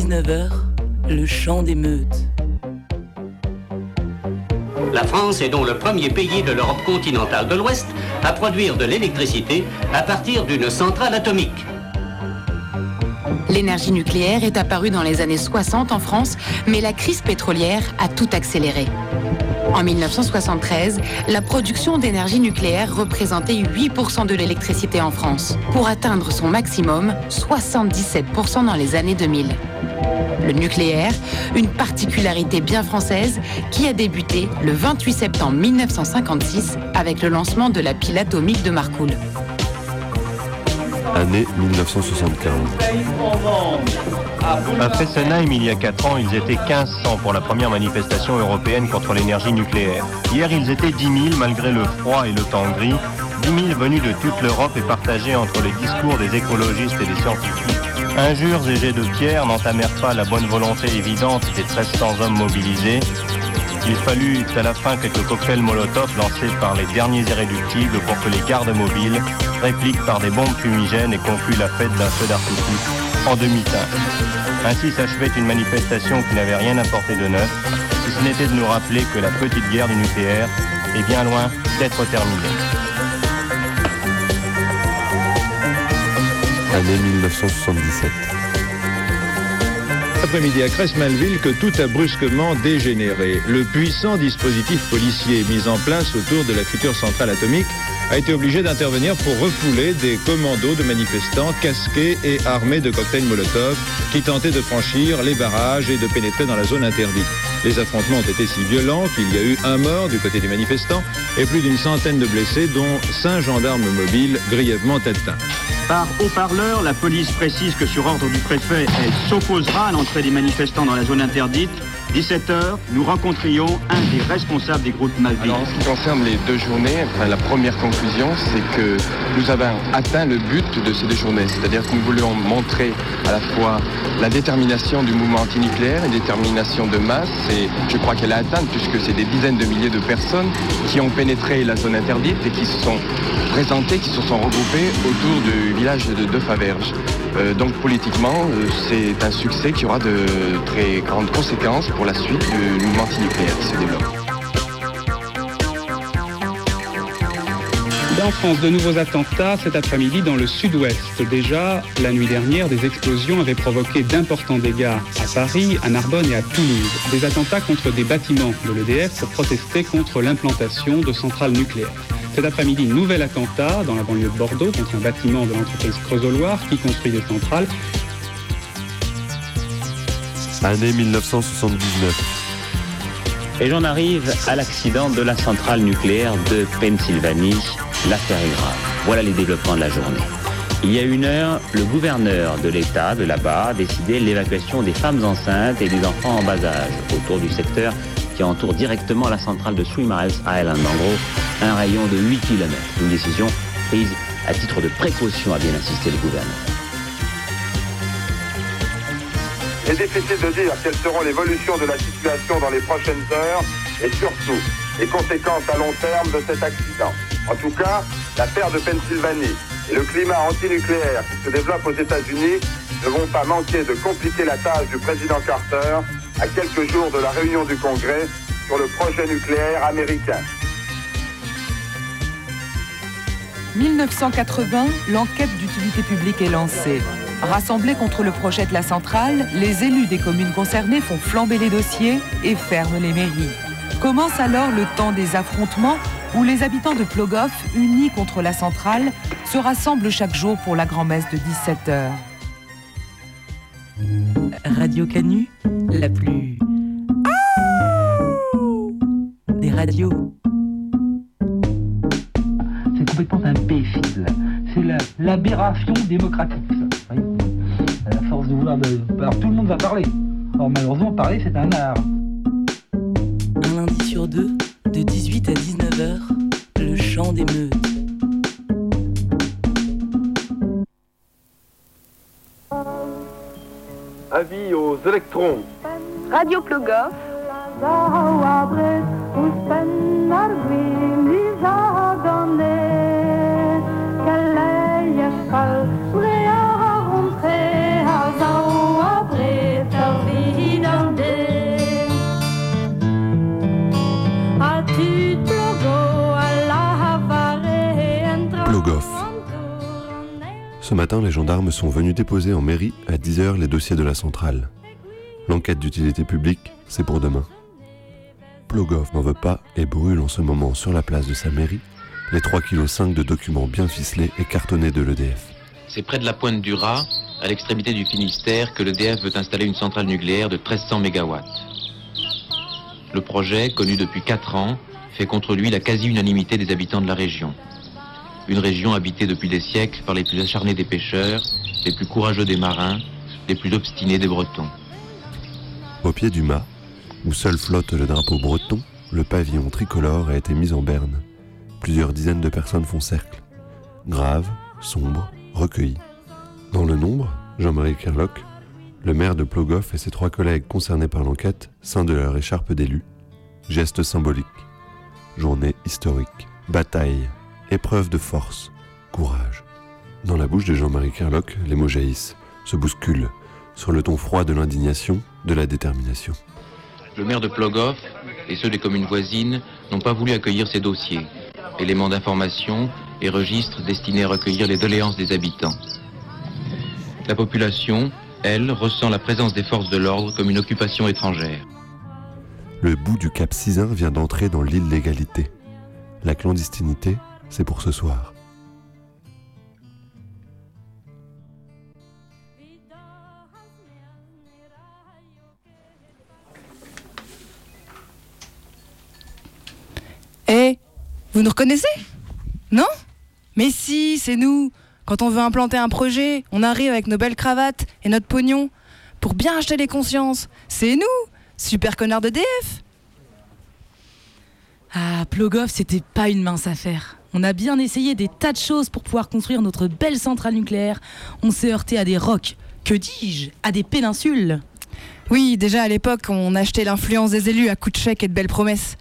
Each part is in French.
19h, le chant des meutes. La France est donc le premier pays de l'Europe continentale de l'Ouest à produire de l'électricité à partir d'une centrale atomique. L'énergie nucléaire est apparue dans les années 60 en France, mais la crise pétrolière a tout accéléré. En 1973, la production d'énergie nucléaire représentait 8% de l'électricité en France, pour atteindre son maximum, 77% dans les années 2000. Le nucléaire, une particularité bien française qui a débuté le 28 septembre 1956 avec le lancement de la pile atomique de Marcoule. Année 1975. À Fessenheim, il y a 4 ans, ils étaient 1500 pour la première manifestation européenne contre l'énergie nucléaire. Hier, ils étaient 10 000 malgré le froid et le temps gris. 10 000 venus de toute l'Europe et partagés entre les discours des écologistes et des scientifiques. Injures et jets de pierre n'entamèrent pas la bonne volonté évidente des 1300 hommes mobilisés. Il fallut à la fin quelques cocktails Molotov lancés par les derniers irréductibles pour que les gardes mobiles répliquent par des bombes fumigènes et concluent la fête d'un feu d'artifice en demi-teinte. Ainsi s'achevait une manifestation qui n'avait rien apporté de neuf, si ce n'était de nous rappeler que la petite guerre du nucléaire est bien loin d'être terminée. Année 1977. Après-midi à Cresmalville que tout a brusquement dégénéré. Le puissant dispositif policier mis en place autour de la future centrale atomique a été obligé d'intervenir pour refouler des commandos de manifestants casqués et armés de cocktails Molotov qui tentaient de franchir les barrages et de pénétrer dans la zone interdite. Les affrontements ont été si violents qu'il y a eu un mort du côté des manifestants et plus d'une centaine de blessés, dont cinq gendarmes mobiles grièvement atteints. Par haut-parleur, la police précise que sur ordre du préfet, elle s'opposera à l'entrée des manifestants dans la zone interdite 17h, nous rencontrions un des responsables des groupes Malvis. Alors, en ce qui concerne les deux journées, la première conclusion, c'est que nous avons atteint le but de ces deux journées. C'est-à-dire que nous voulions montrer à la fois la détermination du mouvement antinucléaire, une détermination de masse, et je crois qu'elle a atteint, puisque c'est des dizaines de milliers de personnes qui ont pénétré la zone interdite et qui se sont présentées, qui se sont regroupées autour du village de Deux Faverges. Euh, donc politiquement, euh, c'est un succès qui aura de très grandes conséquences pour la suite du mouvement antinucléaire qui se développe. En France, de nouveaux attentats cet après-midi dans le sud-ouest. Déjà, la nuit dernière, des explosions avaient provoqué d'importants dégâts à Paris, à Narbonne et à Toulouse. Des attentats contre des bâtiments de l'EDF pour protester contre l'implantation de centrales nucléaires. Cet après-midi, nouvel attentat dans la banlieue de Bordeaux contre un bâtiment de l'entreprise Creusot-Loire qui construit des centrales. Année 1979. Et j'en arrive à l'accident de la centrale nucléaire de Pennsylvanie. L'affaire est grave. Voilà les développements de la journée. Il y a une heure, le gouverneur de l'État de là-bas a décidé l'évacuation des femmes enceintes et des enfants en bas âge autour du secteur qui entoure directement la centrale de Three Miles Island. En gros, un rayon de 8 km. Une décision prise à titre de précaution, a bien insisté le gouverneur. C'est difficile de dire quelles seront l'évolution de la situation dans les prochaines heures et surtout les conséquences à long terme de cet accident. En tout cas, l'affaire de Pennsylvanie et le climat antinucléaire qui se développe aux États-Unis ne vont pas manquer de compliquer la tâche du président Carter à quelques jours de la réunion du Congrès sur le projet nucléaire américain. 1980, l'enquête d'utilité publique est lancée. Rassemblés contre le projet de la centrale, les élus des communes concernées font flamber les dossiers et ferment les mairies. Commence alors le temps des affrontements où les habitants de Plogoff, unis contre la centrale, se rassemblent chaque jour pour la grand-messe de 17h. Radio Canu, la plus... des radios. C'est complètement imbécile. C'est la- l'aberration démocratique, ça. À la force de vouloir... de- Alors tout le monde va parler. Or malheureusement, parler, c'est un art. Un lundi sur deux, de 18 à 19h, le chant des meutes. Avis aux électrons. Radio Plogoff. Ce matin, les gendarmes sont venus déposer en mairie à 10h les dossiers de la centrale. L'enquête d'utilité publique, c'est pour demain. Plogov n'en veut pas et brûle en ce moment sur la place de sa mairie les 3,5 kg de documents bien ficelés et cartonnés de l'EDF. C'est près de la pointe du Raz, à l'extrémité du Finistère, que l'EDF veut installer une centrale nucléaire de 1300 MW. Le projet, connu depuis 4 ans, fait contre lui la quasi-unanimité des habitants de la région. Une région habitée depuis des siècles par les plus acharnés des pêcheurs, les plus courageux des marins, les plus obstinés des Bretons. Au pied du mât, où seul flotte le drapeau breton, le pavillon tricolore a été mis en berne. Plusieurs dizaines de personnes font cercle. Graves, sombres, recueillis. Dans le nombre, Jean-Marie Kerlock, le maire de Plogoff et ses trois collègues concernés par l'enquête, sein de leur écharpe d'élu. Geste symbolique. Journée historique. Bataille. Épreuve de force. Courage. Dans la bouche de Jean-Marie Kerlock, les mots jaillissent, se bousculent, sur le ton froid de l'indignation, de la détermination. Le maire de Plogoff et ceux des communes voisines n'ont pas voulu accueillir ces dossiers, éléments d'information et registres destinés à recueillir les doléances des habitants. La population, elle, ressent la présence des forces de l'ordre comme une occupation étrangère. Le bout du Cap Cisin vient d'entrer dans l'illégalité. La clandestinité, c'est pour ce soir. Eh, vous nous reconnaissez? Non? Mais si, c'est nous. Quand on veut implanter un projet, on arrive avec nos belles cravates et notre pognon pour bien acheter les consciences. C'est nous, super connards de DF. Ah, Plogoff, c'était pas une mince affaire. On a bien essayé des tas de choses pour pouvoir construire notre belle centrale nucléaire. On s'est heurté à des rocs, que dis-je, à des péninsules. Oui, déjà à l'époque, on achetait l'influence des élus à coups de chèques et de belles promesses.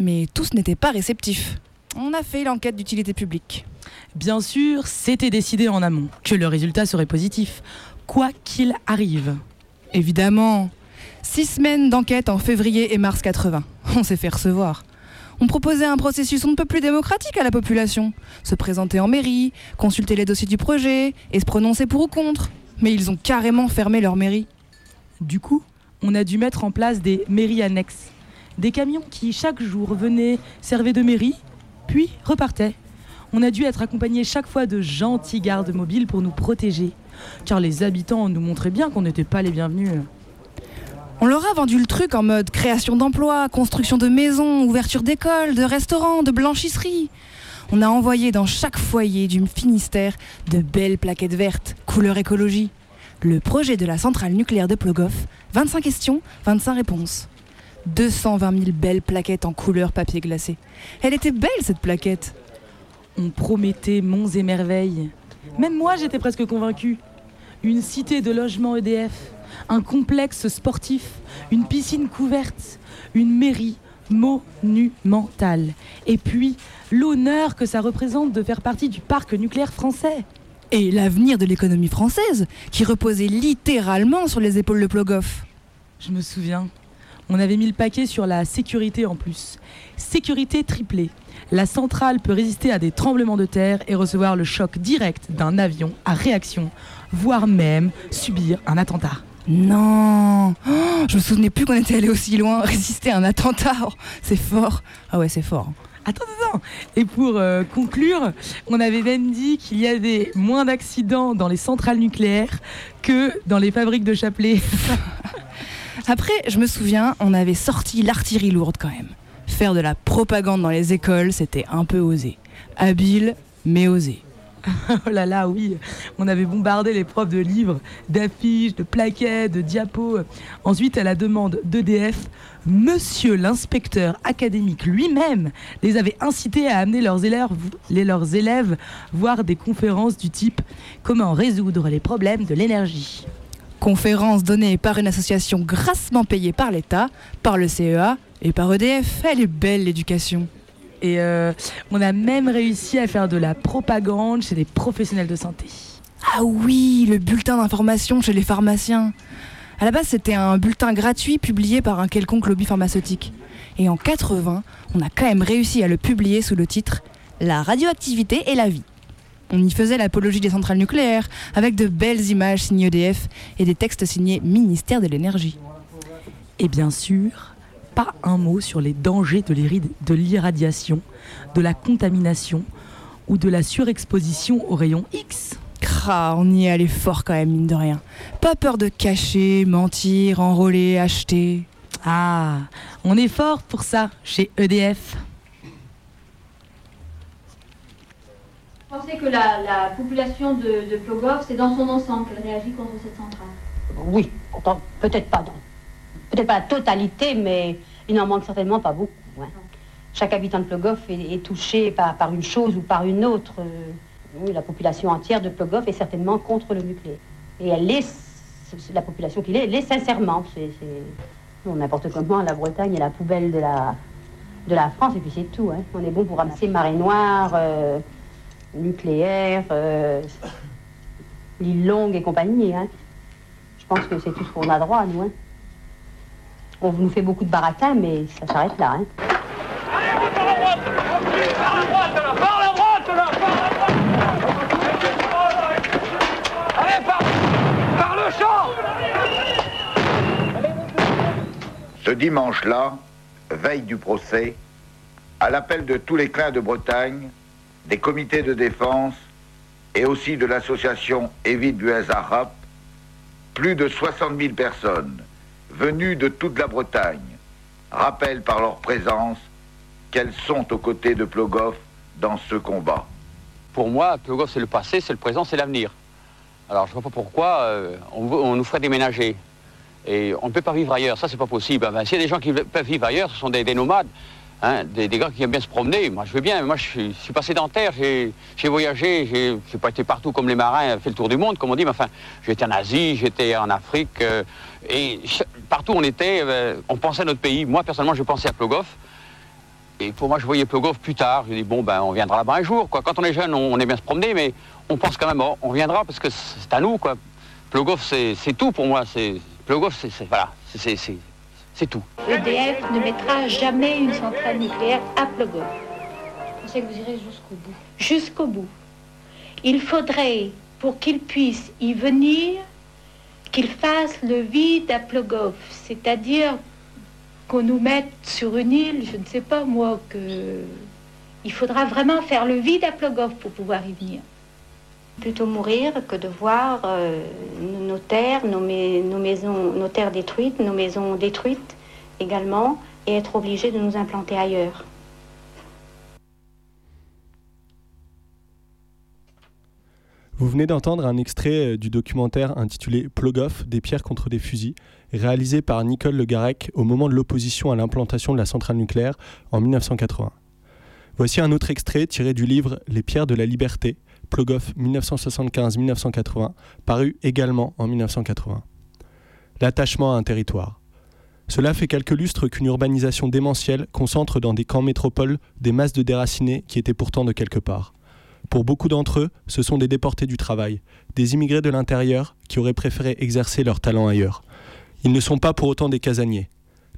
Mais tous n'étaient pas réceptifs. On a fait l'enquête d'utilité publique. Bien sûr, c'était décidé en amont que le résultat serait positif, quoi qu'il arrive. Évidemment. Six semaines d'enquête en février et mars 80. On s'est fait recevoir. On proposait un processus on ne peut plus démocratique à la population. Se présenter en mairie, consulter les dossiers du projet et se prononcer pour ou contre. Mais ils ont carrément fermé leur mairie. Du coup, on a dû mettre en place des mairies annexes. Des camions qui, chaque jour, venaient, servaient de mairie, puis repartaient. On a dû être accompagnés chaque fois de gentils gardes mobiles pour nous protéger. Car les habitants nous montraient bien qu'on n'était pas les bienvenus. On leur a vendu le truc en mode création d'emplois, construction de maisons, ouverture d'écoles, de restaurants, de blanchisseries. On a envoyé dans chaque foyer du Finistère de belles plaquettes vertes, couleur écologie. Le projet de la centrale nucléaire de Plogoff, 25 questions, 25 réponses. 220 000 belles plaquettes en couleur papier glacé. Elle était belle cette plaquette. On promettait monts et merveilles. Même moi, j'étais presque convaincue. Une cité de logement EDF, un complexe sportif, une piscine couverte, une mairie monumentale. Et puis, l'honneur que ça représente de faire partie du parc nucléaire français. Et l'avenir de l'économie française, qui reposait littéralement sur les épaules de Plogoff. Je me souviens. On avait mis le paquet sur la sécurité en plus. Sécurité triplée. La centrale peut résister à des tremblements de terre et recevoir le choc direct d'un avion à réaction, voire même subir un attentat. Non oh, Je me souvenais plus qu'on était allé aussi loin. Résister à un attentat, oh, c'est fort. Ah ouais, c'est fort. Attends, attends. Et pour euh, conclure, on avait même dit qu'il y avait moins d'accidents dans les centrales nucléaires que dans les fabriques de Chapelet. Après, je me souviens, on avait sorti l'artillerie lourde quand même. Faire de la propagande dans les écoles, c'était un peu osé. Habile, mais osé. oh là là, oui. On avait bombardé les profs de livres, d'affiches, de plaquettes, de diapos. Ensuite, à la demande d'EDF, monsieur l'inspecteur académique lui-même les avait incités à amener leurs élèves, voir des conférences du type Comment résoudre les problèmes de l'énergie? Conférence donnée par une association grassement payée par l'État, par le CEA et par EDF. Elle est belle l'éducation. Et euh, on a même réussi à faire de la propagande chez des professionnels de santé. Ah oui, le bulletin d'information chez les pharmaciens. À la base, c'était un bulletin gratuit publié par un quelconque lobby pharmaceutique. Et en 80, on a quand même réussi à le publier sous le titre La radioactivité et la vie. On y faisait l'apologie des centrales nucléaires, avec de belles images signées EDF et des textes signés Ministère de l'énergie. Et bien sûr, pas un mot sur les dangers de l'irradiation, de la contamination ou de la surexposition aux rayons X. Cra, on y est allé fort quand même, mine de rien. Pas peur de cacher, mentir, enrôler, acheter. Ah, on est fort pour ça chez EDF. Vous pensez que la, la population de, de Plogoff, c'est dans son ensemble qu'elle réagit contre cette centrale? Oui, peut-être pas dans, peut-être pas la totalité, mais il n'en manque certainement pas beaucoup. Chaque habitant de Plogoff est, est touché par, une chose ou par une autre. euh, la population entière de Plogoff est certainement contre le nucléaire. Et elle c'est la population qu'il est, elle l'est sincèrement. C'est, n'importe comment, la Bretagne est la poubelle de la, de la France, et puis c'est tout. hein. On est bon pour ramasser marée noire, euh, nucléaire, euh, l'île longue et compagnie. hein. Je pense que c'est tout ce qu'on a droit, nous. hein. On nous fait beaucoup de baratin, mais ça s'arrête là. hein. Ce dimanche-là, veille du procès, à l'appel de tous les clans de Bretagne, des comités de défense et aussi de l'association Évite Buez-Arap, plus de 60 000 personnes venues de toute la Bretagne rappellent par leur présence qu'elles sont aux côtés de Plogoff dans ce combat. Pour moi, Plogoff, c'est le passé, c'est le présent, c'est l'avenir. Alors, je ne vois pas pourquoi euh, on, nous ferait déménager. Et on ne peut pas vivre ailleurs, ça, c'est pas possible. Ben, S'il y a des gens qui ve- peuvent vivre ailleurs, ce sont des nomades, hein, des, gars qui aiment bien se promener. Moi, je veux bien, moi, je suis, je suis pas sédentaire, j'ai voyagé, j'ai pas été partout comme les marins, fait le tour du monde, comme on dit, mais enfin, j'étais en Asie, j'étais en Afrique, euh, et partout on était, euh, on pensait à notre pays. Moi, personnellement, je pensais à Plogoff. Et pour moi, je voyais Plogoff plus tard. Je dis, bon, ben, on viendra là-bas un jour. Quoi. Quand on est jeune, on, on aime bien se promener, mais on pense quand même, oh, on viendra parce que c'est à nous. Quoi. Plogoff, c'est tout pour moi. Plogoff, c'est- voilà, c'est- c'est- tout. EDF ne mettra jamais une centrale nucléaire à Plogoff. Vous pensez que vous irez jusqu'au bout Jusqu'au bout. Il faudrait, pour qu'il puisse y venir, qu'il fasse le vide à Plogoff, c'est-à-dire qu'on nous mette sur une île, je ne sais pas moi, que... Il faudra vraiment faire le vide à Plogoff pour pouvoir y venir. Plutôt mourir que de voir euh, nos terres, nos, terres détruites, nos maisons détruites également, et être obligé de nous implanter ailleurs. Vous venez d'entendre un extrait euh, du documentaire intitulé Plogoff, des pierres contre des fusils, réalisé par Nicole Le Garec au moment de l'opposition à l'implantation de la centrale nucléaire en 1980. Voici un autre extrait tiré du livre Les pierres de la liberté, Plogoff 1975-1980, paru également en 1980. L'attachement à un territoire. Cela fait quelques lustres qu'une urbanisation démentielle concentre dans des camps métropoles des masses de déracinés qui étaient pourtant de quelque part. Pour beaucoup d'entre eux, ce sont des déportés du travail, des immigrés de l'intérieur qui auraient préféré exercer leur talent ailleurs. Ils ne sont pas pour autant des casaniers.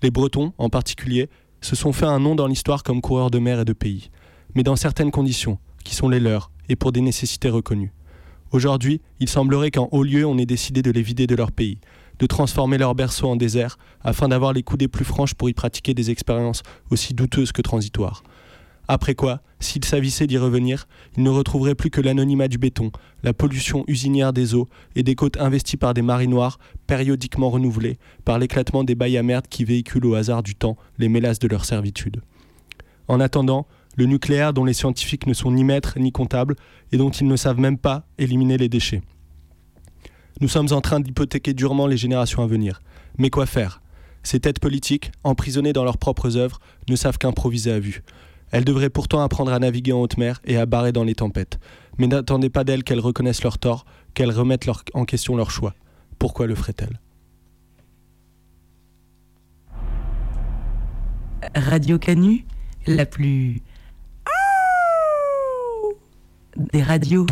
Les Bretons, en particulier, se sont fait un nom dans l'histoire comme coureurs de mer et de pays, mais dans certaines conditions, qui sont les leurs, et pour des nécessités reconnues. Aujourd'hui, il semblerait qu'en haut lieu, on ait décidé de les vider de leur pays, de transformer leur berceau en désert, afin d'avoir les coudées plus franches pour y pratiquer des expériences aussi douteuses que transitoires. Après quoi, s'il s'avissait d'y revenir, il ne retrouverait plus que l'anonymat du béton, la pollution usinière des eaux et des côtes investies par des marées noires, périodiquement renouvelées par l'éclatement des bails à merde qui véhiculent au hasard du temps les mélasses de leur servitude. En attendant, le nucléaire dont les scientifiques ne sont ni maîtres ni comptables et dont ils ne savent même pas éliminer les déchets. Nous sommes en train d'hypothéquer durement les générations à venir. Mais quoi faire? Ces têtes politiques, emprisonnées dans leurs propres œuvres, ne savent qu'improviser à vue. Elles devraient pourtant apprendre à naviguer en haute mer et à barrer dans les tempêtes. Mais n'attendez pas d'elles qu'elles reconnaissent leurs torts, qu'elles remettent leur- en question leur choix. Pourquoi le ferait-elle? Radio Canu, la plus. des radios.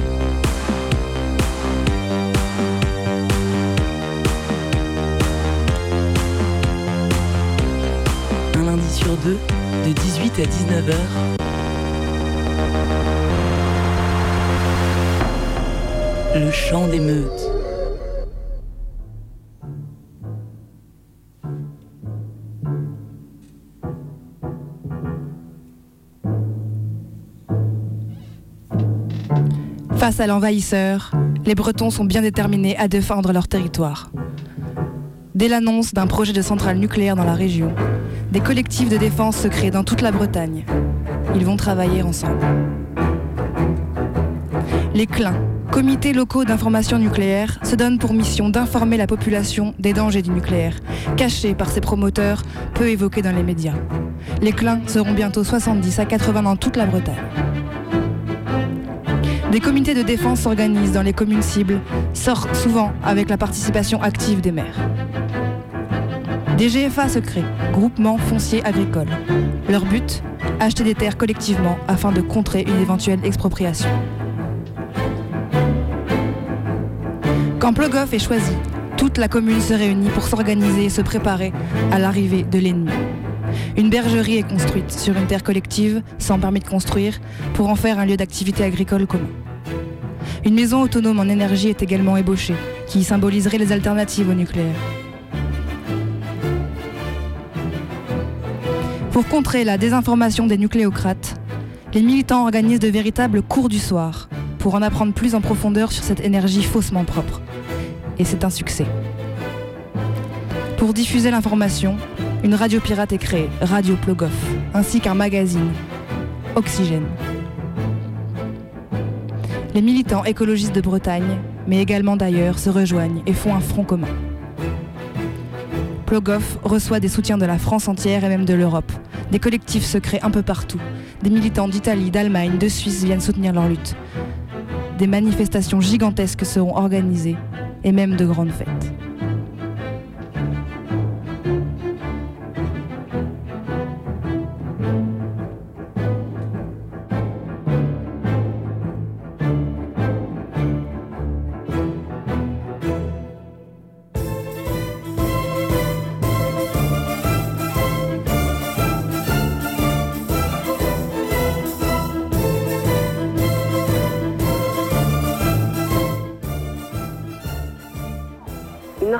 Un lundi sur deux, de 18 à 19h. le chant des meutes. Face à l'envahisseur, les Bretons sont bien déterminés à défendre leur territoire. Dès l'annonce d'un projet de centrale nucléaire dans la région, des collectifs de défense se créent dans toute la Bretagne. Ils vont travailler ensemble. Les CLIN, comités locaux d'information nucléaire, se donnent pour mission d'informer la population des dangers du nucléaire, cachés par ses promoteurs, peu évoqués dans les médias. Les CLIN seront bientôt 70 à 80 dans toute la Bretagne. Des comités de défense s'organisent dans les communes cibles, sortent souvent avec la participation active des maires. Des GFA se créent, groupements fonciers agricoles. Leur but Acheter des terres collectivement afin de contrer une éventuelle expropriation. Quand Plogoff est choisi, toute la commune se réunit pour s'organiser et se préparer à l'arrivée de l'ennemi. Une bergerie est construite sur une terre collective, sans permis de construire, pour en faire un lieu d'activité agricole commun. Une maison autonome en énergie est également ébauchée, qui symboliserait les alternatives au nucléaire. Pour contrer la désinformation des nucléocrates, les militants organisent de véritables cours du soir pour en apprendre plus en profondeur sur cette énergie faussement propre. Et c'est un succès. Pour diffuser l'information, une radio pirate est créée, Radio Plogoff, ainsi qu'un magazine, Oxygène. Les militants écologistes de Bretagne, mais également d'ailleurs, se rejoignent et font un front commun. Plogoff reçoit des soutiens de la France entière et même de l'Europe. Des collectifs se créent un peu partout. Des militants d'Italie, d'Allemagne, de Suisse viennent soutenir leur lutte. Des manifestations gigantesques seront organisées et même de grandes fêtes.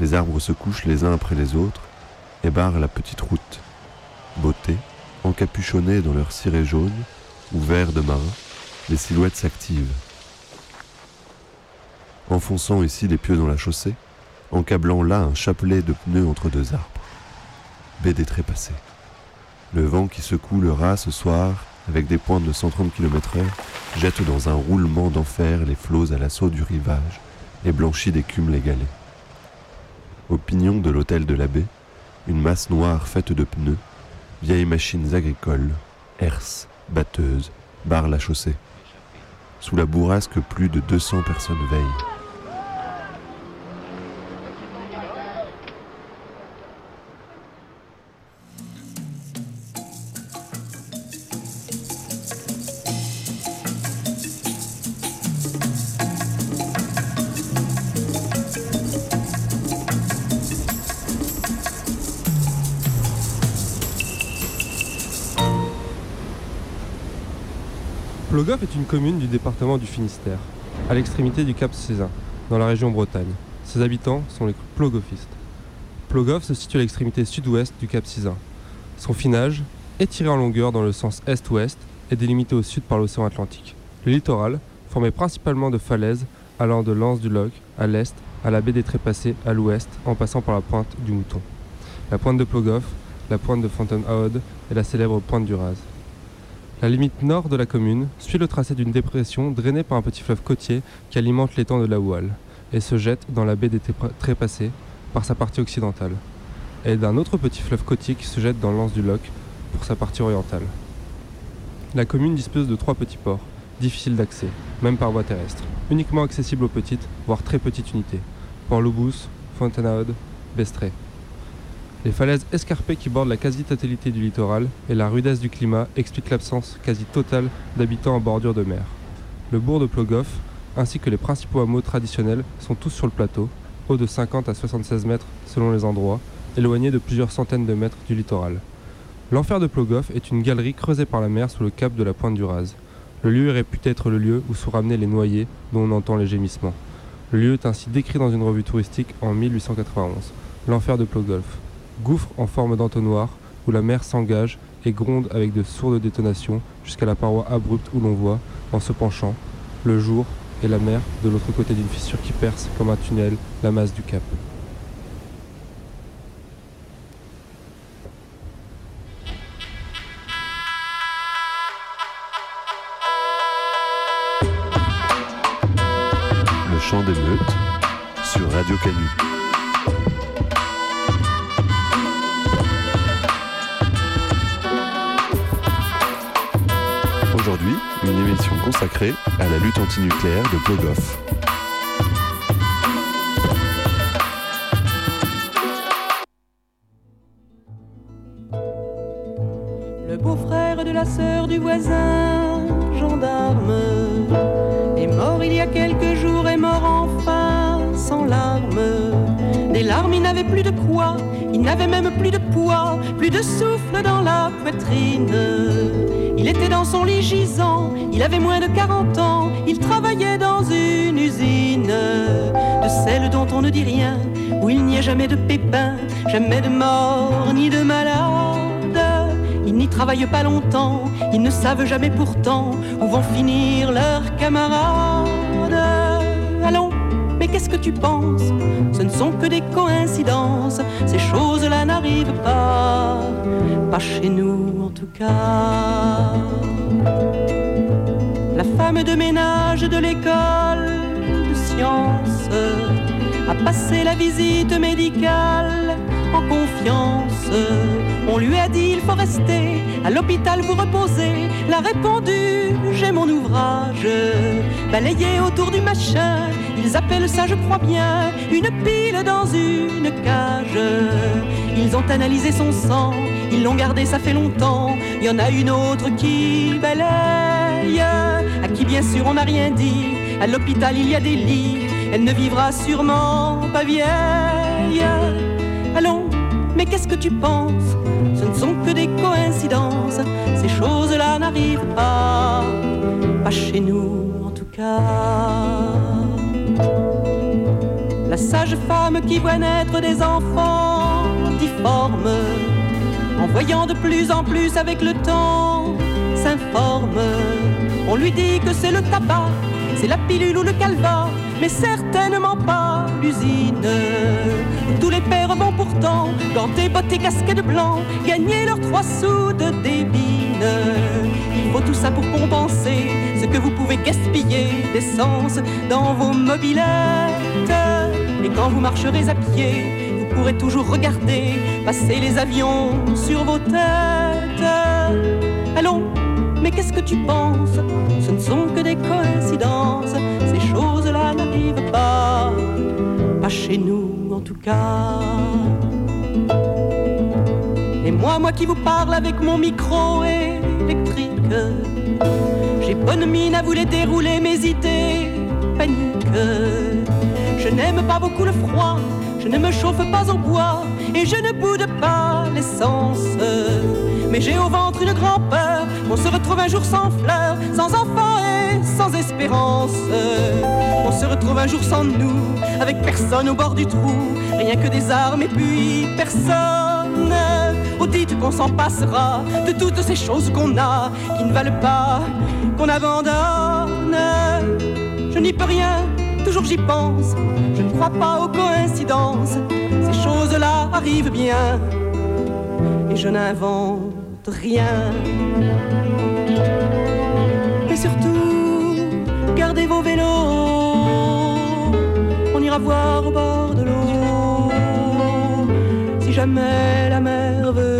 Les arbres se couchent les uns après les autres et barrent la petite route. Beauté, encapuchonnés dans leur ciré jaune ou vert de marin, les silhouettes s'activent. Enfonçant ici les pieux dans la chaussée, encablant là un chapelet de pneus entre deux arbres. Des trépassés. Le vent qui secoue le rat ce soir, avec des pointes de 130 km/h, jette dans un roulement d'enfer les flots à l'assaut du rivage et blanchit d'écume les galets. Au pignon de l'hôtel de l'abbé, une masse noire faite de pneus, vieilles machines agricoles, herses, batteuses, barrent la chaussée. Sous la bourrasque, plus de 200 personnes veillent. Plogoff est une commune du département du Finistère, à l'extrémité du Cap Cézanne, dans la région Bretagne. Ses habitants sont les plogophistes. Plogoff se situe à l'extrémité sud-ouest du Cap Cézanne. Son finage, étiré en longueur dans le sens est-ouest, est délimité au sud par l'océan Atlantique. Le littoral, formé principalement de falaises allant de l'anse du Loch à l'est à la baie des Trépassés à l'ouest, en passant par la pointe du Mouton. La pointe de Plogoff, la pointe de Fountain-Haud et la célèbre pointe du Raz. La limite nord de la commune suit le tracé d'une dépression drainée par un petit fleuve côtier qui alimente l'étang de la Oual et se jette dans la baie des Trépassés par sa partie occidentale, et d'un autre petit fleuve côtier qui se jette dans l'anse du Loch pour sa partie orientale. La commune dispose de trois petits ports, difficile d'accès, même par voie terrestre. Uniquement accessible aux petites, voire très petites unités. Port-Loubous, Fontenaude, Bestré. Les falaises escarpées qui bordent la quasi-totalité du littoral et la rudesse du climat expliquent l'absence quasi totale d'habitants en bordure de mer. Le bourg de Plogoff, ainsi que les principaux hameaux traditionnels, sont tous sur le plateau, haut de 50 à 76 mètres selon les endroits, éloignés de plusieurs centaines de mètres du littoral. L'enfer de Plogoff est une galerie creusée par la mer sous le cap de la pointe du Raz. Le lieu est réputé être le lieu où sont ramenés les noyés dont on entend les gémissements. Le lieu est ainsi décrit dans une revue touristique en 1891. L'enfer de Plogoff. Gouffre en forme d'entonnoir où la mer s'engage et gronde avec de sourdes détonations jusqu'à la paroi abrupte où l'on voit, en se penchant, le jour et la mer de l'autre côté d'une fissure qui perce comme un tunnel la masse du cap. Lutte antinucléaire de Plogoff. Le beau-frère de la sœur du voisin, gendarme, est mort il y a quelques jours, est mort enfin sans larmes. Des larmes, il n'avait plus de quoi, il n'avait même plus de poids, plus de souffle dans la poitrine. Il était dans son lit gisant, il avait moins de 40 ans, il travaillait dans une usine de celle dont on ne dit rien, où il n'y a jamais de pépins, jamais de mort ni de malade. Ils n'y travaillent pas longtemps, ils ne savent jamais pourtant où vont finir leurs camarades. Allons, qu'est-ce que tu penses? Ce ne sont que des coïncidences, ces choses-là n'arrivent pas, pas chez nous en tout cas. La femme de ménage de l'école de sciences a passé la visite médicale en confiance. On lui a dit il faut rester à l'hôpital vous reposer. Elle a répondu j'ai mon ouvrage. Balayer autour du machin, ils appellent ça je crois bien une pile dans une cage. Ils ont analysé son sang, ils l'ont gardé ça fait longtemps. Il y en a une autre qui balaye, à qui bien sûr on n'a rien dit. À l'hôpital il y a des lits, elle ne vivra sûrement pas vieille. Allons, mais qu'est-ce que tu penses? Ce ne sont que des coïncidences, ces choses-là n'arrivent pas, pas chez nous en tout cas. Sage femme qui voit naître des enfants difformes, en voyant de plus en plus avec le temps, s'informe. On lui dit que c'est le tabac, c'est la pilule ou le calva, mais certainement pas l'usine. Tous les pères vont pourtant, gantés, bottes et casquettes blancs, gagner leurs trois sous de débine. Il faut tout ça pour compenser ce que vous pouvez gaspiller d'essence dans vos mobilettes. Et quand vous marcherez à pied, vous pourrez toujours regarder passer les avions sur vos têtes. Allons, mais qu'est-ce que tu penses? Ce ne sont que des coïncidences, ces choses-là n'arrivent pas, pas chez nous en tout cas. Et moi, moi qui vous parle avec mon micro électrique, j'ai bonne mine à vous les dérouler mes idées paniques. Je n'aime pas beaucoup le froid, je ne me chauffe pas au bois et je ne boude pas l'essence. Mais j'ai au ventre une grande peur qu'on se retrouve un jour sans fleurs, sans enfants et sans espérance. On se retrouve un jour sans nous, avec personne au bord du trou, rien que des armes et puis personne. Oh, dites qu'on s'en passera de toutes ces choses qu'on a, qui ne valent pas qu'on abandonne. Je n'y peux rien, toujours j'y pense. Je ne crois pas aux coïncidences. Ces choses-là arrivent bien. Et je n'invente rien. Et surtout, gardez vos vélos. On ira voir au bord de l'eau. Si jamais la mer veut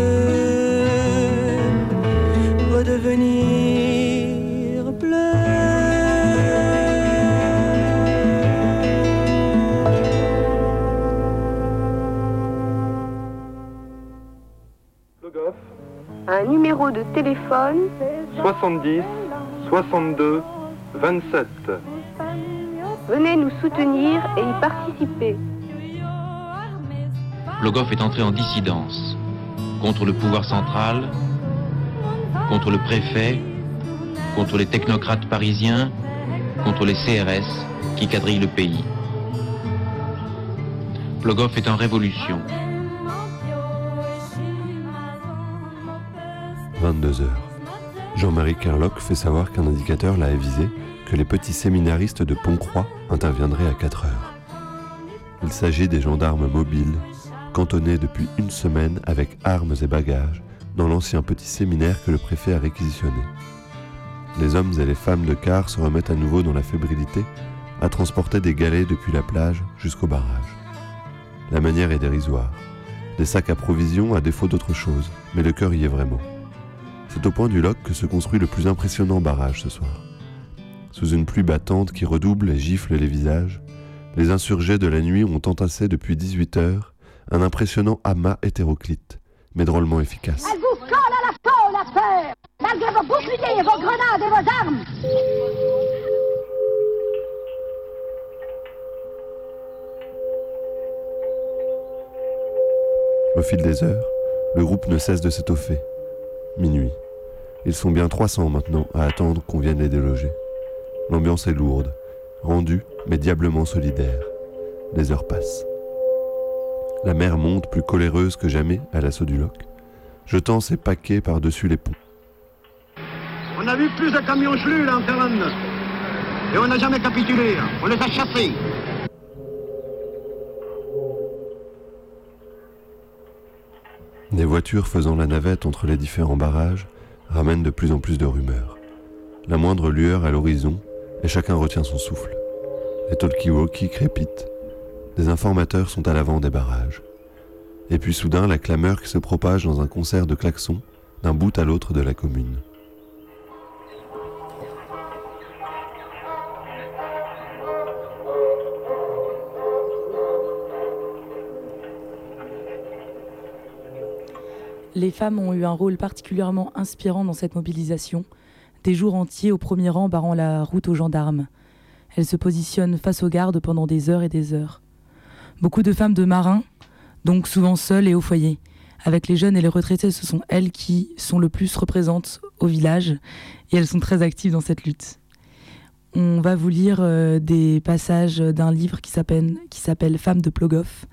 un numéro de téléphone 70 62 27. Venez nous soutenir et y participer. Logov est entré en dissidence contre le pouvoir central, contre le préfet, contre les technocrates parisiens, contre les CRS qui quadrillent le pays. Plogov est en révolution. 22 heures. Jean-Marie Kerlock fait savoir qu'un indicateur l'a avisé que les petits séminaristes de Pont-Croix interviendraient à 4 heures. Il s'agit des gendarmes mobiles, cantonnés depuis une semaine avec armes et bagages dans l'ancien petit séminaire que le préfet a réquisitionné. Les hommes et les femmes de car se remettent à nouveau dans la fébrilité à transporter des galets depuis la plage jusqu'au barrage. La manière est dérisoire. Des sacs à provisions à défaut d'autre chose, mais le cœur y est vraiment. C'est au point du loc que se construit le plus impressionnant barrage ce soir. Sous une pluie battante qui redouble et gifle les visages, les insurgés de la nuit ont entassé depuis 18 heures un impressionnant amas hétéroclite, mais drôlement efficace. Elle vous colle à la peau, la peur, malgré vos boucliers, vos grenades et vos armes. Au fil des heures, le groupe ne cesse de s'étoffer. Minuit. Ils sont bien 300 maintenant à attendre qu'on vienne les déloger. L'ambiance est lourde, rendue mais diablement solidaire. Les heures passent. La mer monte plus coléreuse que jamais à l'assaut du loch, jetant ses paquets par-dessus les ponts. On a vu plus de camions gelus là en. Et on n'a jamais capitulé. hein. On les a chassés. Des voitures faisant la navette entre les différents barrages ramènent de plus en plus de rumeurs. La moindre lueur à l'horizon, et chacun retient son souffle. Les talkie-walkie crépitent. Des informateurs sont à l'avant des barrages. Et puis soudain, la clameur qui se propage dans un concert de klaxons d'un bout à l'autre de la commune. Les femmes ont eu un rôle particulièrement inspirant dans cette mobilisation, des jours entiers au premier rang barrant la route aux gendarmes. Elles se positionnent face aux gardes pendant des heures et des heures. Beaucoup de femmes de marins, donc souvent seules et au foyer. Avec les jeunes et les retraités, ce sont elles qui sont le plus représentes au village et elles sont très actives dans cette lutte. On va vous lire euh, des passages d'un livre qui s'appelle Femmes de Plogoff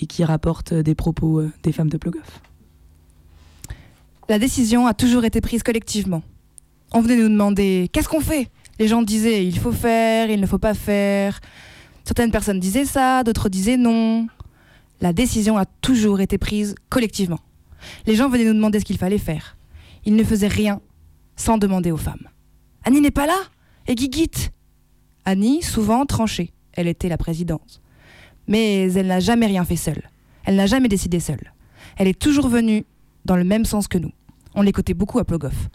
et qui rapporte des propos euh, des femmes de Plogoff. La décision a toujours été prise collectivement. On venait nous demander qu'est-ce qu'on fait? Les gens disaient il faut faire, il ne faut pas faire. Certaines personnes disaient ça, d'autres disaient non. La décision a toujours été prise collectivement. Les gens venaient nous demander ce qu'il fallait faire. Ils ne faisaient rien sans demander aux femmes. Annie n'est pas là Et Guiguite Annie, souvent tranchée. Elle était la présidente. Mais elle n'a jamais rien fait seule. Elle n'a jamais décidé seule. Elle est toujours venue dans le même sens que nous. On l'écoutait beaucoup à Plogoff.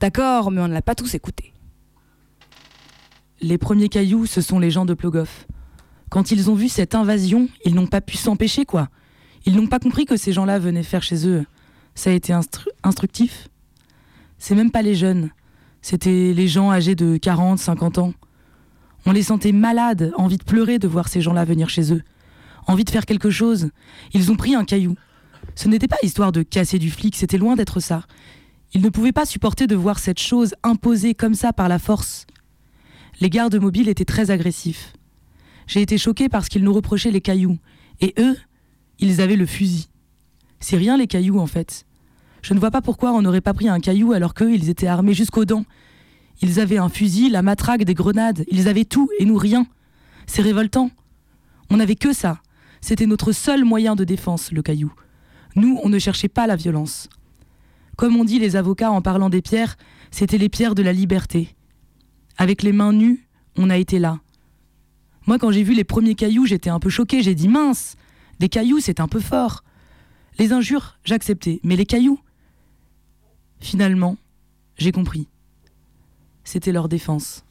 D'accord, mais on ne l'a pas tous écouté. Les premiers cailloux, ce sont les gens de Plogoff. Quand ils ont vu cette invasion, ils n'ont pas pu s'empêcher, quoi. Ils n'ont pas compris que ces gens-là venaient faire chez eux. Ça a été instru- instructif. C'est même pas les jeunes. C'était les gens âgés de 40, 50 ans. On les sentait malades, envie de pleurer de voir ces gens-là venir chez eux. Envie de faire quelque chose. Ils ont pris un caillou. Ce n'était pas histoire de casser du flic, c'était loin d'être ça. Ils ne pouvaient pas supporter de voir cette chose imposée comme ça par la force. Les gardes mobiles étaient très agressifs. J'ai été choquée parce qu'ils nous reprochaient les cailloux. Et eux, ils avaient le fusil. C'est rien les cailloux en fait. Je ne vois pas pourquoi on n'aurait pas pris un caillou alors qu'eux, ils étaient armés jusqu'aux dents. Ils avaient un fusil, la matraque, des grenades. Ils avaient tout et nous rien. C'est révoltant. On n'avait que ça. C'était notre seul moyen de défense, le caillou. Nous, on ne cherchait pas la violence. Comme on dit les avocats en parlant des pierres, c'était les pierres de la liberté. Avec les mains nues, on a été là. Moi, quand j'ai vu les premiers cailloux, j'étais un peu choquée. J'ai dit mince, des cailloux, c'est un peu fort. Les injures, j'acceptais, mais les cailloux. Finalement, j'ai compris. C'était leur défense.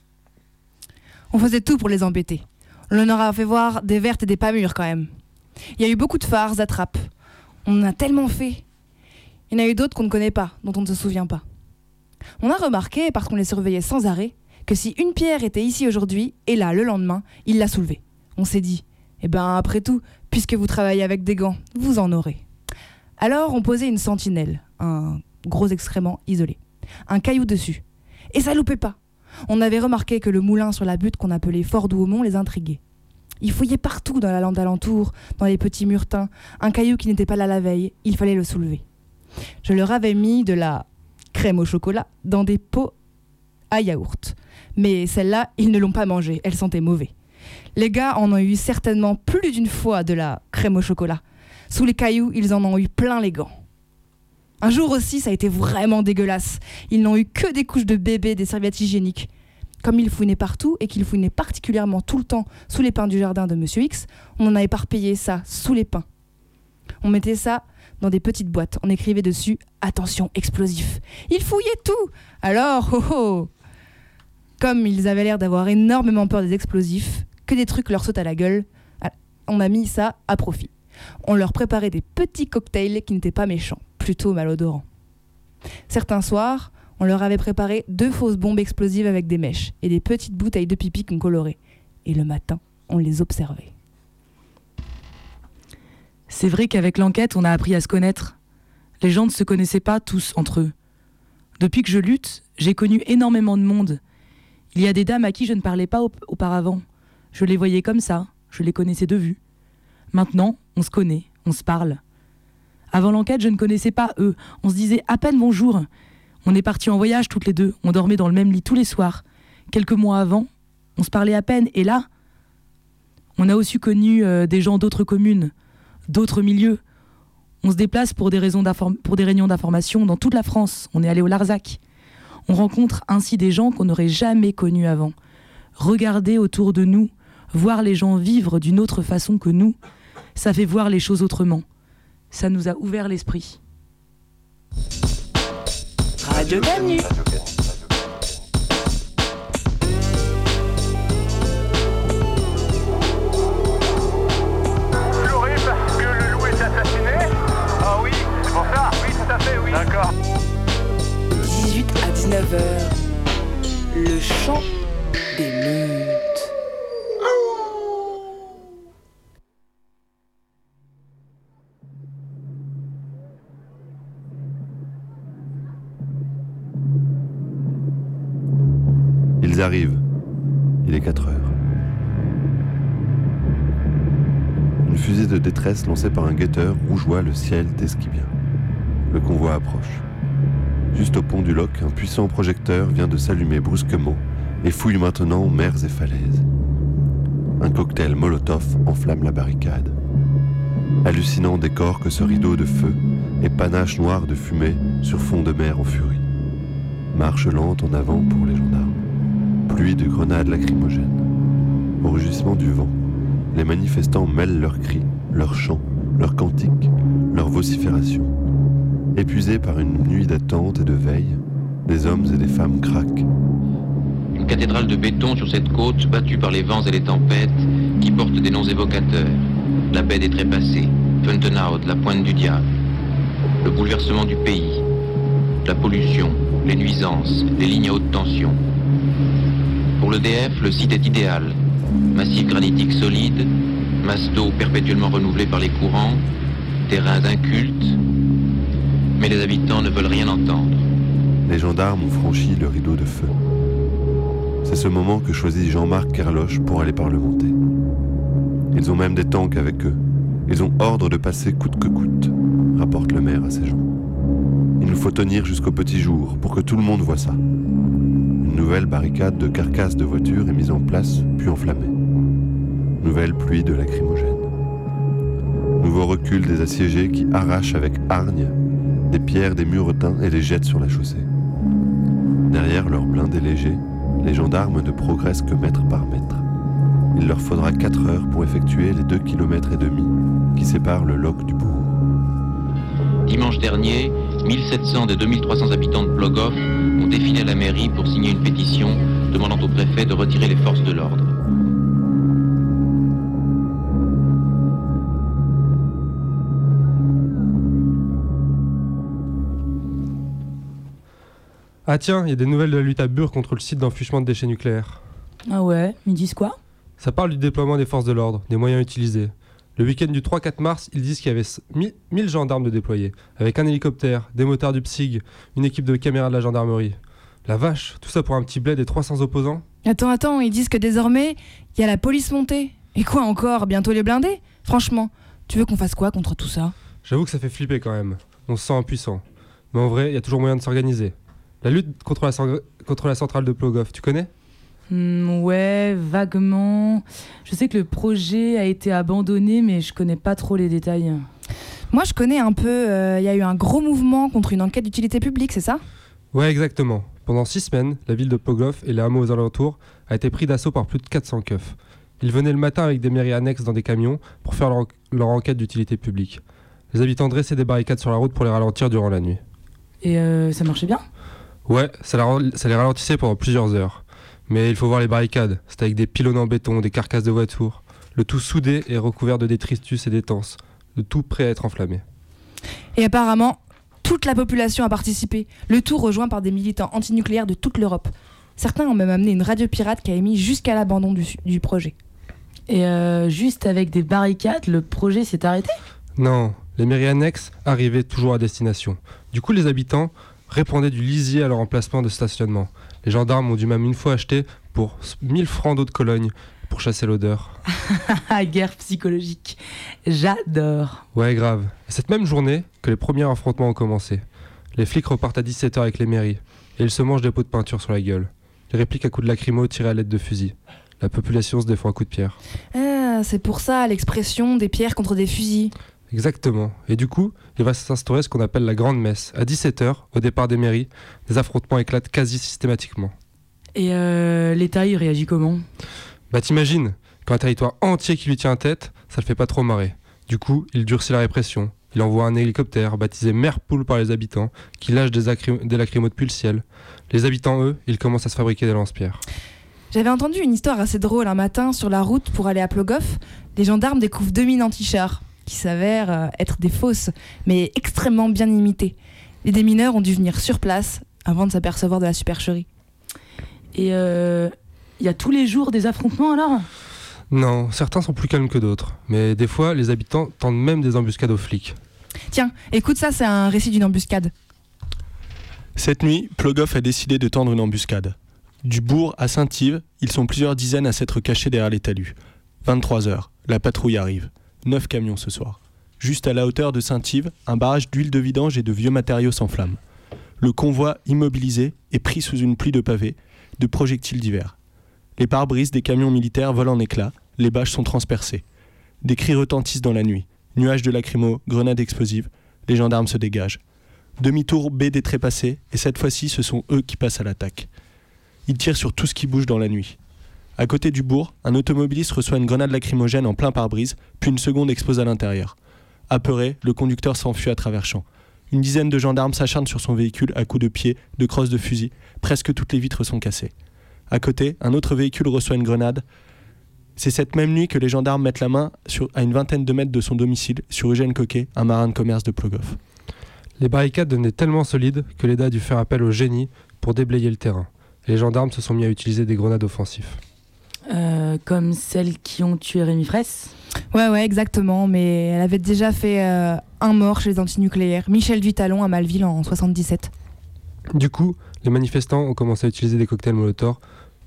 On faisait tout pour les embêter. On leur a fait voir des vertes et des pas mûres quand même. Il y a eu beaucoup de phares, attrapes. On en a tellement fait. Il y en a eu d'autres qu'on ne connaît pas, dont on ne se souvient pas. On a remarqué, parce qu'on les surveillait sans arrêt, que si une pierre était ici aujourd'hui et là le lendemain, il l'a soulevée. On s'est dit, eh ben après tout, puisque vous travaillez avec des gants, vous en aurez. Alors on posait une sentinelle, un gros excrément isolé, un caillou dessus. Et ça loupait pas. On avait remarqué que le moulin sur la butte qu'on appelait Fort Douaumont les intriguait. Ils fouillaient partout dans la lande alentour, dans les petits murtins, un caillou qui n'était pas là la veille, il fallait le soulever. Je leur avais mis de la crème au chocolat dans des pots à yaourt. Mais celle-là, ils ne l'ont pas mangée, elle sentait mauvais. Les gars en ont eu certainement plus d'une fois de la crème au chocolat. Sous les cailloux, ils en ont eu plein les gants. Un jour aussi, ça a été vraiment dégueulasse. Ils n'ont eu que des couches de bébé, des serviettes hygiéniques. Comme ils fouinaient partout et qu'ils fouinaient particulièrement tout le temps sous les pins du jardin de Monsieur X, on en a éparpillé ça sous les pins. On mettait ça dans des petites boîtes. On écrivait dessus Attention, explosif. Ils fouillaient tout Alors, oh oh Comme ils avaient l'air d'avoir énormément peur des explosifs, que des trucs leur sautent à la gueule, on a mis ça à profit. On leur préparait des petits cocktails qui n'étaient pas méchants, plutôt malodorants. Certains soirs, on leur avait préparé deux fausses bombes explosives avec des mèches et des petites bouteilles de pipi qu'on colorait. Et le matin, on les observait. C'est vrai qu'avec l'enquête, on a appris à se connaître. Les gens ne se connaissaient pas tous entre eux. Depuis que je lutte, j'ai connu énormément de monde. Il y a des dames à qui je ne parlais pas auparavant. Je les voyais comme ça, je les connaissais de vue. Maintenant, on se connaît, on se parle. Avant l'enquête, je ne connaissais pas eux. On se disait à peine bonjour. On est partis en voyage toutes les deux. On dormait dans le même lit tous les soirs. Quelques mois avant, on se parlait à peine. Et là, on a aussi connu euh, des gens d'autres communes, d'autres milieux. On se déplace pour des, raisons pour des réunions d'information dans toute la France. On est allé au Larzac. On rencontre ainsi des gens qu'on n'aurait jamais connus avant. Regarder autour de nous, voir les gens vivre d'une autre façon que nous, ça fait voir les choses autrement. Ça nous a ouvert l'esprit. Fait, oui. D'accord. 18 à 19h, le chant Ils arrivent. Il est 4 heures. Une fusée de détresse lancée par un guetteur rougeoie le ciel d'Esquibien. Le convoi approche. Juste au pont du Loc, un puissant projecteur vient de s'allumer brusquement et fouille maintenant mers et falaises. Un cocktail Molotov enflamme la barricade. Hallucinant décor que ce rideau de feu et panache noir de fumée sur fond de mer en furie. Marche lente en avant pour les gendarmes. Pluie de grenades lacrymogènes. Au rugissement du vent, les manifestants mêlent leurs cris, leurs chants, leurs cantiques, leurs vociférations. Épuisés par une nuit d'attente et de veille, des hommes et des femmes craquent. Une cathédrale de béton sur cette côte battue par les vents et les tempêtes qui porte des noms évocateurs. La baie des trépassés, Funtenhout, la pointe du diable. Le bouleversement du pays, la pollution, les nuisances, les lignes à haute tension. Pour l'EDF, le site est idéal. Massif granitique solide, masse d'eau perpétuellement renouvelée par les courants, terrains incultes, mais les habitants ne veulent rien entendre. Les gendarmes ont franchi le rideau de feu. C'est ce moment que choisit Jean-Marc Kerloche pour aller parlementer. Ils ont même des tanks avec eux. Ils ont ordre de passer coûte que coûte, rapporte le maire à ses gens. Il nous faut tenir jusqu'au petit jour pour que tout le monde voit ça. Nouvelle barricade de carcasses de voitures est mise en place, puis enflammée. Nouvelle pluie de lacrymogènes. Nouveau recul des assiégés qui arrachent avec hargne des pierres des muretins et les jettent sur la chaussée. Derrière leurs blindés légers, les gendarmes ne progressent que mètre par mètre. Il leur faudra 4 heures pour effectuer les 2 km et demi qui séparent le loc du bourg. Dimanche dernier, 1700 des 2300 habitants de Plogoff ont défilé à la mairie pour signer une pétition demandant au préfet de retirer les forces de l'ordre. Ah tiens, il y a des nouvelles de la lutte à Bure contre le site d'enfouissement de déchets nucléaires. Ah ouais, ils disent quoi? Ça parle du déploiement des forces de l'ordre, des moyens utilisés. Le week-end du 3-4 mars, ils disent qu'il y avait 1000 gendarmes de déployés, avec un hélicoptère, des motards du PSIG, une équipe de caméras de la gendarmerie. La vache, tout ça pour un petit bled et 300 opposants? Attends, attends, ils disent que désormais, il y a la police montée. Et quoi encore? Bientôt les blindés? Franchement, tu veux qu'on fasse quoi contre tout ça? J'avoue que ça fait flipper quand même. On se sent impuissant. Mais en vrai, il y a toujours moyen de s'organiser. La lutte contre la, contre la centrale de Plogoff, tu connais? Hmm, Ouais, vaguement. Je sais que le projet a été abandonné, mais je connais pas trop les détails. Moi, je connais un peu. Euh, il y a eu un gros mouvement contre une enquête d'utilité publique, c'est ça? Ouais, exactement. Pendant six semaines, la ville de Plogoff et les hameaux aux alentours a été pris d'assaut par plus de 400 keufs. Ils venaient le matin avec des mairies annexes dans des camions pour faire leur, enquête d'utilité publique. Les habitants dressaient des barricades sur la route pour les ralentir durant la nuit. Et euh, ça marchait bien? Ouais, ça, ça, les ralentissait pendant plusieurs heures. Mais il faut voir les barricades. C'était avec des pylônes en béton, des carcasses de voitures. Le tout soudé et recouvert de détritus et d'étances. Le tout prêt à être enflammé. Et apparemment, toute la population a participé. Le tout rejoint par des militants antinucléaires de toute l'Europe. Certains ont même amené une radio pirate qui a émis jusqu'à l'abandon du projet. Et euh, juste avec des barricades, le projet s'est arrêté? Non, les mairies annexes arrivaient toujours à destination. Du coup, les habitants répandaient du lisier à leur emplacement de stationnement. Les gendarmes ont dû même une fois acheter pour 1000 francs d'eau de Cologne pour chasser l'odeur. Guerre psychologique. J'adore. Ouais, grave. cette même journée que les premiers affrontements ont commencé. Les flics repartent à 17h avec les mairies et ils se mangent des pots de peinture sur la gueule. Les répliques à coups de lacrymo tirés à l'aide de fusils la population se défend à coups de pierre. Ah, c'est pour ça l'expression des pierres contre des fusils. Exactement. Et du coup, il va s'instaurer ce qu'on appelle la grande messe. À 17h, au départ des mairies, des affrontements éclatent quasi systématiquement. Et euh, l'État, il réagit comment? Bah t'imagines, quand un territoire entier qui lui tient tête, ça le fait pas trop marrer. Du coup, il durcit la répression. Il envoie un hélicoptère baptisé Mère Poule par les habitants, qui lâche des, des lacrymos depuis le ciel. Les habitants, eux, ils commencent à se fabriquer des lance-pierres. J'avais entendu une histoire assez drôle un matin sur la route pour aller à Plogoff. Les gendarmes découvrent deux mines anti-chars qui s'avèrent euh, être des fausses, mais extrêmement bien imitées. Les démineurs ont dû venir sur place avant de s'apercevoir de la supercherie. Et il euh, y a tous les jours des affrontements alors? Non, certains sont plus calmes que d'autres. Mais des fois, les habitants tentent même des embuscades aux flics. Tiens, écoute ça, c'est un récit d'une embuscade. Cette nuit, Plogoff a décidé de tendre une embuscade. Du bourg à Saint-Yves, ils sont plusieurs dizaines à s'être cachés derrière les talus. 23 heures, la patrouille arrive. Neuf camions ce soir. Juste à la hauteur de Saint-Yves, un barrage d'huile de vidange et de vieux matériaux s'enflamme. Le convoi, immobilisé, est pris sous une pluie de pavés, de projectiles divers. Les pare-brises des camions militaires volent en éclats, les bâches sont transpercées. Des cris retentissent dans la nuit. Nuages de lacrymo, grenades explosives, les gendarmes se dégagent. Demi-tour B des trépassés, et cette fois-ci, ce sont eux qui passent à l'attaque. Il tire sur tout ce qui bouge dans la nuit. À côté du bourg, un automobiliste reçoit une grenade lacrymogène en plein pare-brise, puis une seconde explose à l'intérieur. Apeuré, le conducteur s'enfuit à travers champs. Une dizaine de gendarmes s'acharnent sur son véhicule à coups de pied, de crosses de fusil. Presque toutes les vitres sont cassées. À côté, un autre véhicule reçoit une grenade. C'est cette même nuit que les gendarmes mettent la main à une vingtaine de mètres de son domicile sur Eugène Coquet, un marin de commerce de Plogoff. Les barricades devenaient tellement solides que l'État a dû faire appel au génie pour déblayer le terrain les gendarmes se sont mis à utiliser des grenades offensives. Euh, comme celles qui ont tué Rémi Fraisse Ouais, ouais, exactement. Mais elle avait déjà fait euh, un mort chez les antinucléaires. Michel Dutalon à Malville en 77. Du coup, les manifestants ont commencé à utiliser des cocktails Molotov,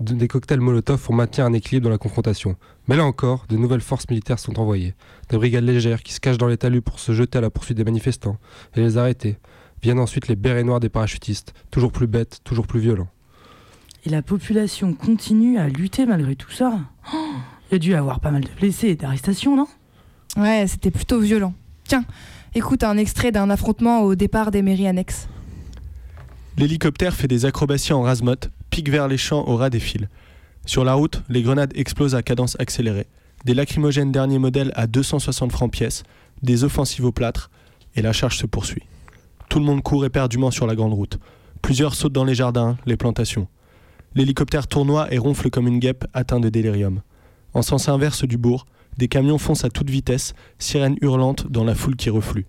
des cocktails Molotov pour maintenir un équilibre dans la confrontation. Mais là encore, de nouvelles forces militaires sont envoyées. Des brigades légères qui se cachent dans les talus pour se jeter à la poursuite des manifestants et les arrêter. Viennent ensuite les bérets noirs des parachutistes, toujours plus bêtes, toujours plus violents. Et la population continue à lutter malgré tout ça. Oh, il y a dû y avoir pas mal de blessés et d'arrestations, non? Ouais, c'était plutôt violent. Tiens, écoute un extrait d'un affrontement au départ des mairies annexes. L'hélicoptère fait des acrobaties en rasemotte, pique vers les champs au ras des fils. Sur la route, les grenades explosent à cadence accélérée. Des lacrymogènes dernier modèle à 260 francs pièce, des offensives au plâtre, et la charge se poursuit. Tout le monde court éperdument sur la grande route. Plusieurs sautent dans les jardins, les plantations. L'hélicoptère tournoie et ronfle comme une guêpe atteint de délirium. En sens inverse du bourg, des camions foncent à toute vitesse, sirènes hurlantes dans la foule qui reflue.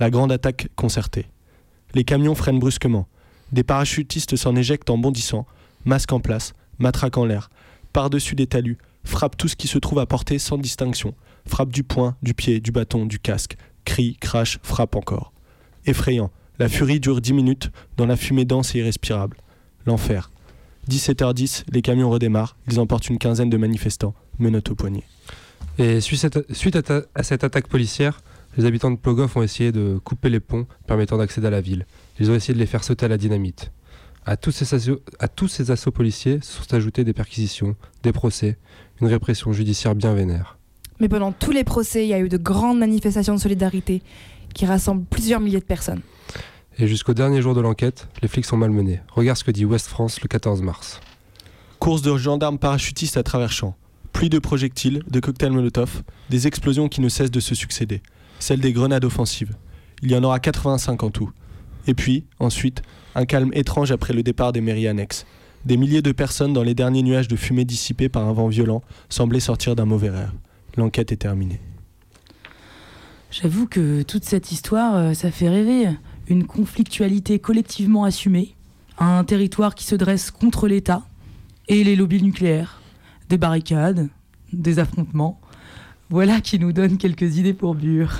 La grande attaque concertée. Les camions freinent brusquement. Des parachutistes s'en éjectent en bondissant, masque en place, matraque en l'air, par-dessus des talus, frappent tout ce qui se trouve à portée sans distinction, frappent du poing, du pied, du bâton, du casque, crient, crachent, frappent encore. Effrayant, la furie dure 10 minutes dans la fumée dense et irrespirable. L'enfer. 17h10, les camions redémarrent, ils emportent une quinzaine de manifestants, menottes au poignet. Et suite à, cette attaque policière, les habitants de Plogoff ont essayé de couper les ponts permettant d'accéder à la ville. Ils ont essayé de les faire sauter à la dynamite. À tous ces assauts, à tous ces assauts policiers se sont ajoutés des perquisitions, des procès, une répression judiciaire bien vénère. Mais pendant tous les procès, il y a eu de grandes manifestations de solidarité qui rassemblent plusieurs milliers de personnes. Et jusqu'au dernier jour de l'enquête, les flics sont malmenés. Regarde ce que dit Ouest France le 14 mars. Course de gendarmes parachutistes à travers champs. Pluie de projectiles, de cocktails Molotov, des explosions qui ne cessent de se succéder. Celles des grenades offensives. Il y en aura 85 en tout. Et puis, ensuite, un calme étrange après le départ des mairies annexes. Des milliers de personnes dans les derniers nuages de fumée dissipés par un vent violent semblaient sortir d'un mauvais rêve. L'enquête est terminée. J'avoue que toute cette histoire, euh, ça fait rêver. Une conflictualité collectivement assumée, un territoire qui se dresse contre l'État et les lobbies nucléaires, des barricades, des affrontements. Voilà qui nous donne quelques idées pour Bure.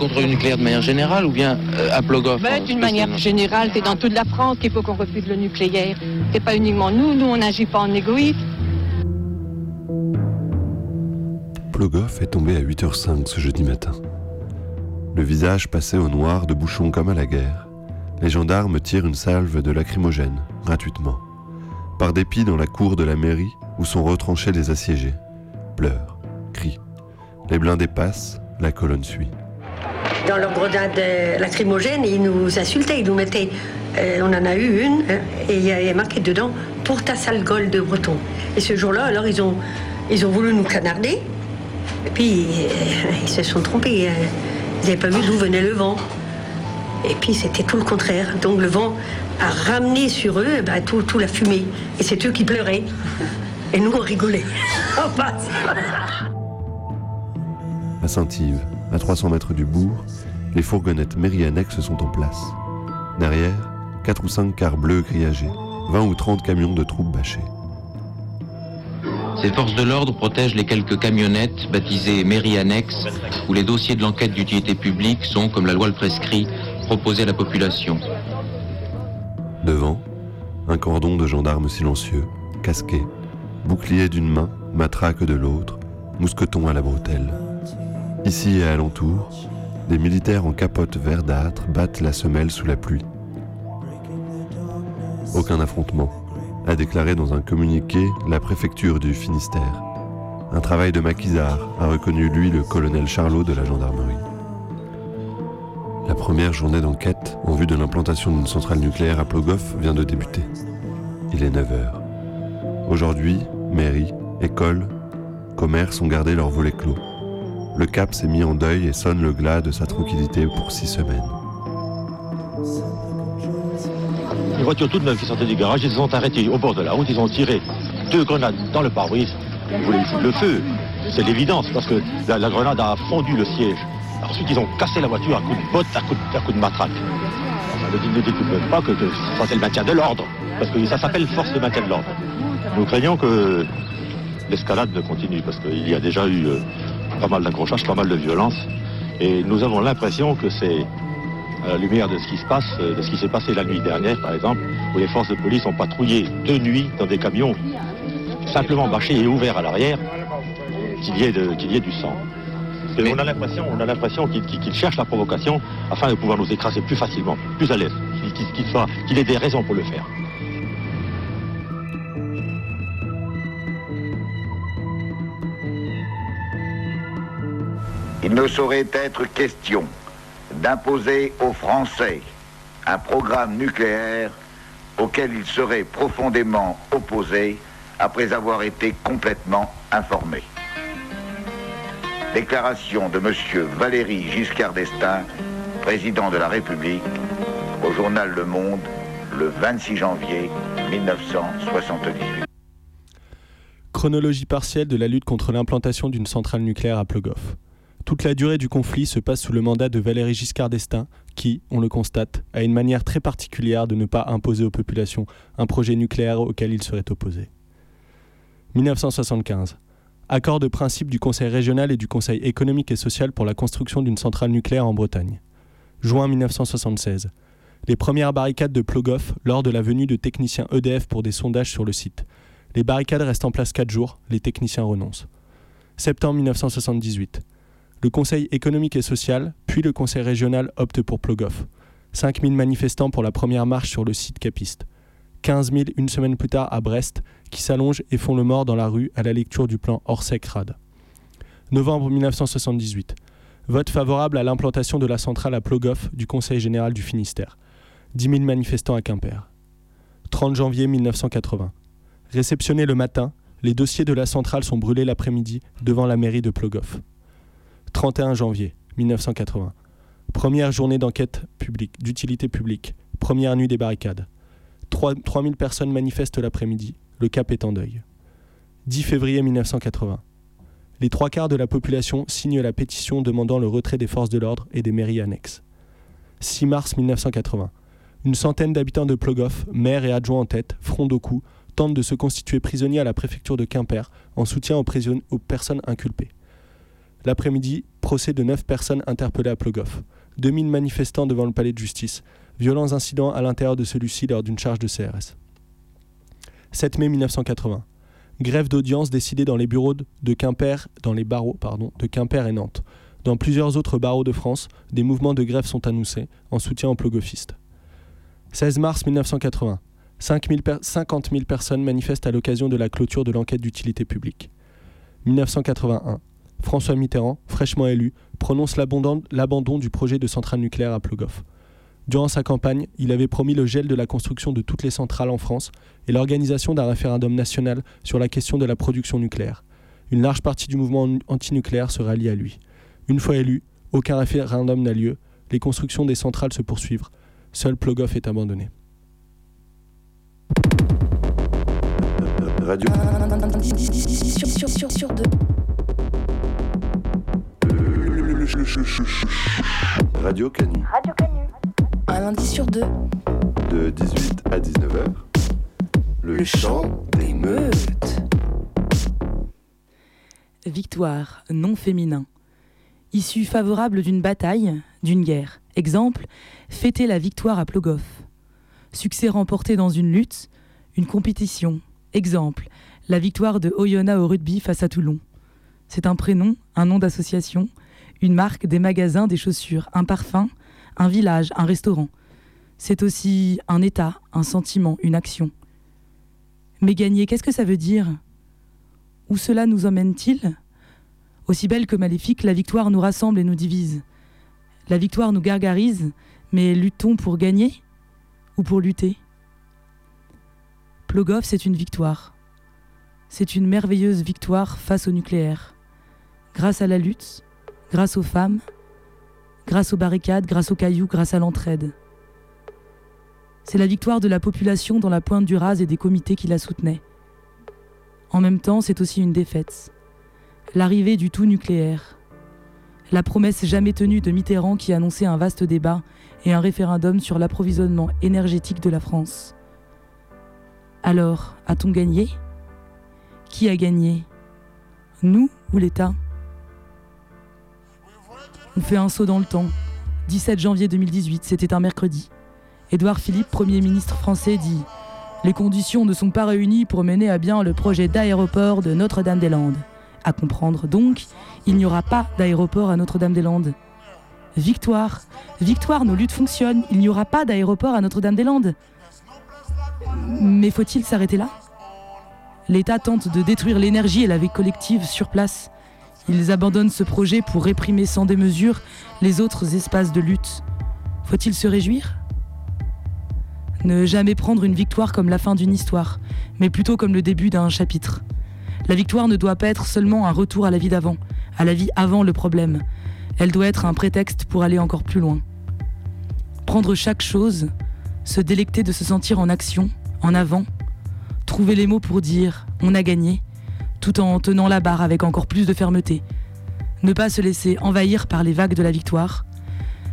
Contre le nucléaire de manière générale ou bien euh, à Plogoff Ben, D'une manière générale, c'est dans toute la France qu'il faut qu'on refuse le nucléaire. C'est pas uniquement nous, nous on n'agit pas en égoïste. Plogoff est tombé à 8h05 ce jeudi matin. Le visage passé au noir de bouchons comme à la guerre, Les gendarmes tirent une salve de lacrymogène, gratuitement. Par dépit dans la cour de la mairie où sont retranchés les assiégés. Pleurs, cris. Les blindés passent, la colonne suit. Dans leur grenade lacrymogène, ils nous insultaient, ils nous mettaient. euh, on en a eu une, hein, et il y a marqué dedans pour ta sale gueule de breton. Et ce jour-là, alors ils ont, ils ont voulu nous canarder. Et puis euh, ils se sont trompés. euh, Ils n'avaient pas vu d'où venait le vent. Et puis c'était tout le contraire. Donc le vent a ramené sur eux ben, tout, tout la fumée. Et c'est eux qui pleuraient. Et nous on rigolait. Oh, bah, À Saint-Yves, à 300 mètres du bourg, les fourgonnettes mairie annexes sont en place. Derrière, 4 ou 5 cars bleus grillagés, 20 ou 30 camions de troupes bâchés. Ces forces de l'ordre protègent les quelques camionnettes baptisées mairie annexe, où les dossiers de l'enquête d'utilité publique sont, comme la loi le prescrit, proposés à la population. Devant, un cordon de gendarmes silencieux, casqués, bouclier d'une main, matraque de l'autre, mousqueton à la bretelle. Ici et alentour, des militaires en capote verdâtre battent la semelle sous la pluie. Aucun affrontement, a déclaré dans un communiqué la préfecture du Finistère. Un travail de maquisard, a reconnu lui le colonel Charlot de la gendarmerie. La première journée d'enquête en vue de l'implantation d'une centrale nucléaire à Plogoff vient de débuter. Il est 9h. Aujourd'hui, mairie, école, commerce ont gardé leur volet clos. Le Cap s'est mis en deuil et sonne le glas de sa tranquillité pour six semaines. Une voiture toute neuve qui sortait du garage, ils se sont arrêtés au bord de la route, ils ont tiré deux grenades dans le pare-brise. Ils voulaient foutre le feu. C'est l'évidence, parce que la, grenade a fondu le siège. Ensuite, ils ont cassé la voiture à coups de botte, à coups de, matraque. Enfin, ne dites même pas que, que ça c'est le maintien de l'ordre, parce que ça s'appelle force de maintien de l'ordre. Nous craignons que l'escalade ne continue, parce qu'il y a déjà eu euh, pas mal d'accrochages, pas mal de violence, et nous avons l'impression que c'est à la lumière de ce qui se passe, euh, de ce qui s'est passé la nuit dernière, par exemple, où les forces de police ont patrouillé de nuit dans des camions simplement bâchés et ouverts à l'arrière, qu'il y, ait y du sang. On a l'impression, qu'ils cherchent la provocation afin de pouvoir nous écraser plus facilement, plus à l'aise, qu'il ait des raisons pour le faire. Il ne saurait être question d'imposer aux Français un programme nucléaire auquel ils seraient profondément opposés après avoir été complètement informés. Déclaration de M. Valéry Giscard d'Estaing, président de la République, au journal Le Monde, le 26 janvier 1978. Chronologie partielle de la lutte contre l'implantation d'une centrale nucléaire à Plogoff. Toute la durée du conflit se passe sous le mandat de Valéry Giscard d'Estaing, qui, on le constate, a une manière très particulière de ne pas imposer aux populations un projet nucléaire auquel il serait opposé. 1975. Accord de principe du Conseil régional et du Conseil économique et social pour la construction d'une centrale nucléaire en Bretagne. Juin 1976. Les premières barricades de Plogoff lors de la venue de techniciens EDF pour des sondages sur le site. Les barricades restent en place 4 jours, les techniciens renoncent. Septembre 1978. Le Conseil économique et social, puis le Conseil régional optent pour Plogoff. 5000 manifestants pour la première marche sur le site capiste. 15 000 une semaine plus tard à Brest, qui s'allongent et font le mort dans la rue à la lecture du plan Orsec-Rad. Novembre 1978. Vote favorable à l'implantation de la centrale à Plogoff du Conseil général du Finistère. 10 000 manifestants à Quimper. 30 janvier 1980. Réceptionnés le matin, les dossiers de la centrale sont brûlés l'après-midi devant la mairie de Plogoff. 31 janvier 1980. Première journée d'enquête publique, d'utilité publique. Première nuit des barricades. 3 3000 personnes manifestent l'après-midi. Le cap est en deuil. 10 février 1980. Les trois quarts de la population signent la pétition demandant le retrait des forces de l'ordre et des mairies annexes. 6 mars 1980. Une centaine d'habitants de Plogoff, maires et adjoints en tête, front au cou, tentent de se constituer prisonniers à la préfecture de Quimper en soutien aux personnes inculpées. L'après-midi, procès de 9 personnes interpellées à Plogoff. 2000 manifestants devant le palais de justice. Violents incidents à l'intérieur de celui-ci lors d'une charge de CRS. 7 mai 1980. Grève d'audience décidée dans les bureaux de- Quimper, dans les barreaux de Quimper et Nantes. Dans plusieurs autres barreaux de France, des mouvements de grève sont annoncés en soutien aux plogophistes. 16 mars 1980. 50 000 personnes manifestent à l'occasion de la clôture de l'enquête d'utilité publique. 1981. François Mitterrand, fraîchement élu, prononce l'abandon du projet de centrale nucléaire à Plogoff. Durant sa campagne, il avait promis le gel de la construction de toutes les centrales en France et l'organisation d'un référendum national sur la question de la production nucléaire. Une large partie du mouvement antinucléaire se rallie à lui. Une fois élu, aucun référendum n'a lieu, les constructions des centrales se poursuivent. Seul Plogoff est abandonné. Radio. Radio Canu. Radio Canu. Un lundi sur deux. De 18 à 19h. Le, chant des meutes. Victoire, non féminin. Issue favorable d'une bataille, d'une guerre. Exemple, fêter la victoire à Plogoff. Succès remporté dans une lutte, une compétition. Exemple, la victoire de Oyonnax au rugby face à Toulon. C'est un prénom, un nom d'association, une marque, des magasins, des chaussures, un parfum, un village, un restaurant. C'est aussi un état, un sentiment, une action. Mais gagner, qu'est-ce que ça veut dire? Où cela nous emmène-t-il? Aussi belle que maléfique, la victoire nous rassemble et nous divise. La victoire nous gargarise, mais luttons pour gagner ou pour lutter? Plogoff, c'est une victoire. C'est une merveilleuse victoire face au nucléaire. Grâce à la lutte, grâce aux femmes, grâce aux barricades, grâce aux cailloux, grâce à l'entraide. C'est la victoire de la population dans la pointe du Raz et des comités qui la soutenaient. En même temps, c'est aussi une défaite. L'arrivée du tout nucléaire. La promesse jamais tenue de Mitterrand qui annonçait un vaste débat et un référendum sur l'approvisionnement énergétique de la France. Alors, a-t-on gagné? Qui a gagné? Nous ou l'État? On fait un saut dans le temps. 17 janvier 2018, c'était un mercredi. Édouard Philippe, Premier ministre français, dit Les conditions ne sont pas réunies pour mener à bien le projet d'aéroport de Notre-Dame-des-Landes. À comprendre donc, il n'y aura pas d'aéroport à Notre-Dame-des-Landes. Victoire, victoire, nos luttes fonctionnent, il n'y aura pas d'aéroport à Notre-Dame-des-Landes. Mais faut-il s'arrêter là? L'État tente de détruire l'énergie et la vie collective sur place. Ils abandonnent ce projet pour réprimer sans démesure les autres espaces de lutte. Faut-il se réjouir? Ne jamais prendre une victoire comme la fin d'une histoire, mais plutôt comme le début d'un chapitre. La victoire ne doit pas être seulement un retour à la vie d'avant, à la vie avant le problème. Elle doit être un prétexte pour aller encore plus loin. Prendre chaque chose, se délecter de se sentir en action, en avant, trouver les mots pour dire on a gagné, tout en tenant la barre avec encore plus de fermeté. Ne pas se laisser envahir par les vagues de la victoire,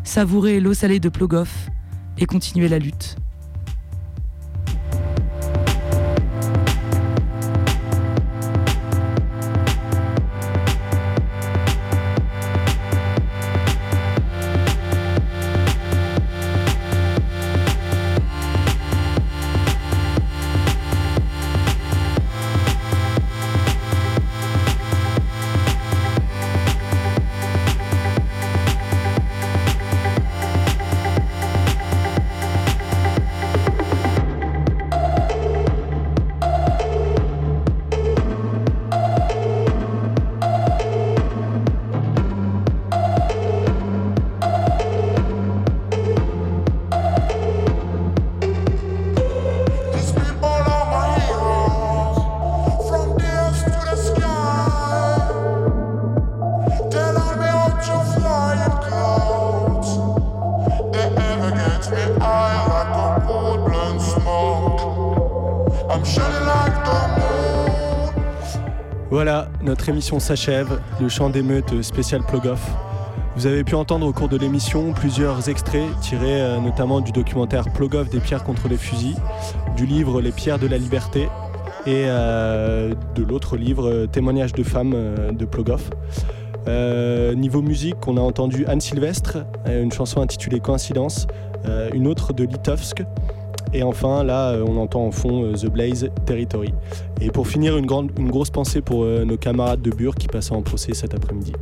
savourer l'eau salée de Plogoff et continuer la lutte. Notre émission s'achève, le chant d'émeute spécial Plogoff. Vous avez pu entendre au cours de l'émission plusieurs extraits tirés euh, notamment du documentaire Plogoff des pierres contre les fusils, du livre Les pierres de la liberté et euh, de l'autre livre euh, Témoignages de femmes de Plogoff. niveau musique, on a entendu Anne Sylvestre, une chanson intitulée Coïncidence, une autre de Litovsk, et enfin, là, euh, on entend en fond euh, The Blaze Territory. Et pour finir, une, grosse pensée pour euh, nos camarades de Bure qui passent en procès cet après-midi.